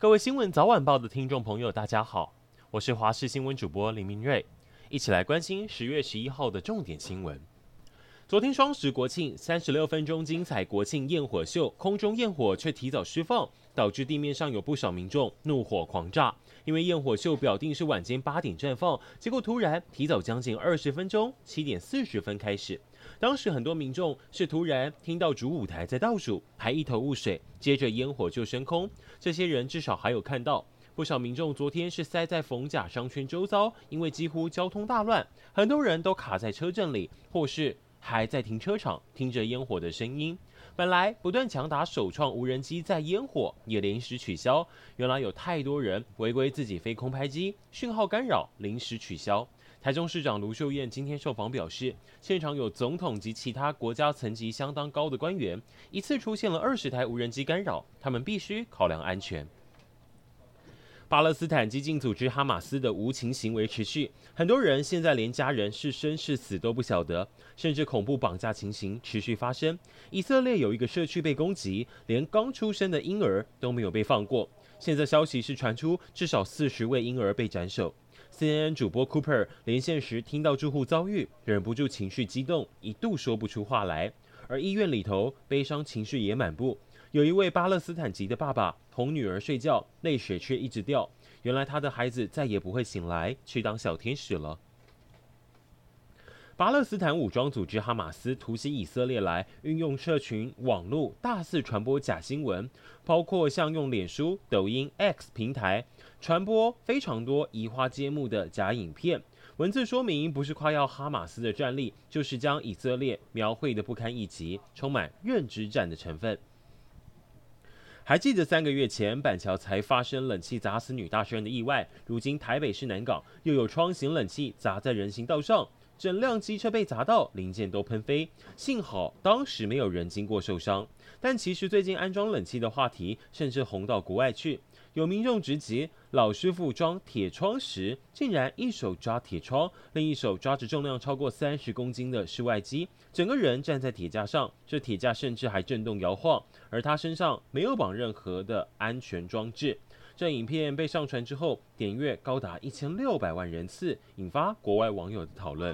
各位新闻早晚报的听众朋友，大家好，我是华视新闻主播林明瑞，一起来关心十月十一号的重点新闻。昨天双十国庆，三十六分钟精彩国庆焰火秀，空中焰火却提早释放，导致地面上有不少民众怒火狂炸。因为焰火秀表定是晚间八点绽放，结果突然提早将近二十分钟，七点四十分开始。当时很多民众是突然听到主舞台在倒数，还一头雾水，接着烟火就升空。这些人至少还有看到不少民众昨天是塞在逢甲商圈周遭，因为几乎交通大乱，很多人都卡在车阵里，或是还在停车场听着烟火的声音。本来不断强打首创无人机在烟火，也临时取消。原来有太多人违规自己飞空拍机，讯号干扰，临时取消。台中市长卢秀燕今天受访表示，现场有总统及其他国家层级相当高的官员，一次出现了二十台无人机干扰，他们必须考量安全。巴勒斯坦激进组织哈马斯的无情行为持续，很多人现在连家人是生是死都不晓得，甚至恐怖绑架情形持续发生。以色列有一个社区被攻击，连刚出生的婴儿都没有被放过。现在消息是传出至少四十位婴儿被斩首。CNN 主播 Cooper 连线时听到住户遭遇，忍不住情绪激动，一度说不出话来。而医院里头悲伤情绪也满布，有一位巴勒斯坦籍的爸爸哄女儿睡觉，泪水却一直掉。原来他的孩子再也不会醒来，去当小天使了。巴勒斯坦武装组织哈马斯突袭以色列来，运用社群网络大肆传播假新闻，包括像用脸书、抖音、X 平台传播非常多移花接木的假影片，文字说明不是夸耀哈马斯的战力，就是将以色列描绘得不堪一击，充满认知战的成分。还记得三个月前板桥才发生冷气砸死女大学生的意外，如今台北市南港又有窗型冷气砸在人行道上。整辆机车被砸到，零件都喷飞，幸好当时没有人经过受伤。但其实最近安装冷气的话题甚至红到国外去，有民众直击老师傅装铁窗时，竟然一手抓铁窗，另一手抓着重量超过三十公斤的室外机，整个人站在铁架上，这铁架甚至还震动摇晃，而他身上没有绑任何的安全装置。这影片被上传之后，点阅高达一千六百万人次，引发国外网友的讨论。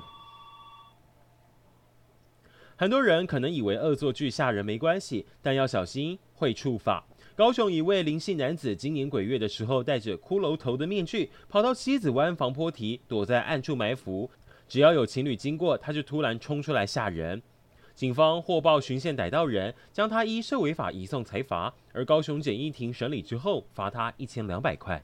很多人可能以为恶作剧吓人没关系，但要小心会触法。高雄一位林姓男子今年鬼月的时候，戴着骷髅头的面具，跑到西子湾防坡堤，躲在暗处埋伏。只要有情侣经过，他就突然冲出来吓人。警方获报巡线逮到人，将他依涉违法移送财罚。而高雄检疫庭审理之后，罚他一千两百块。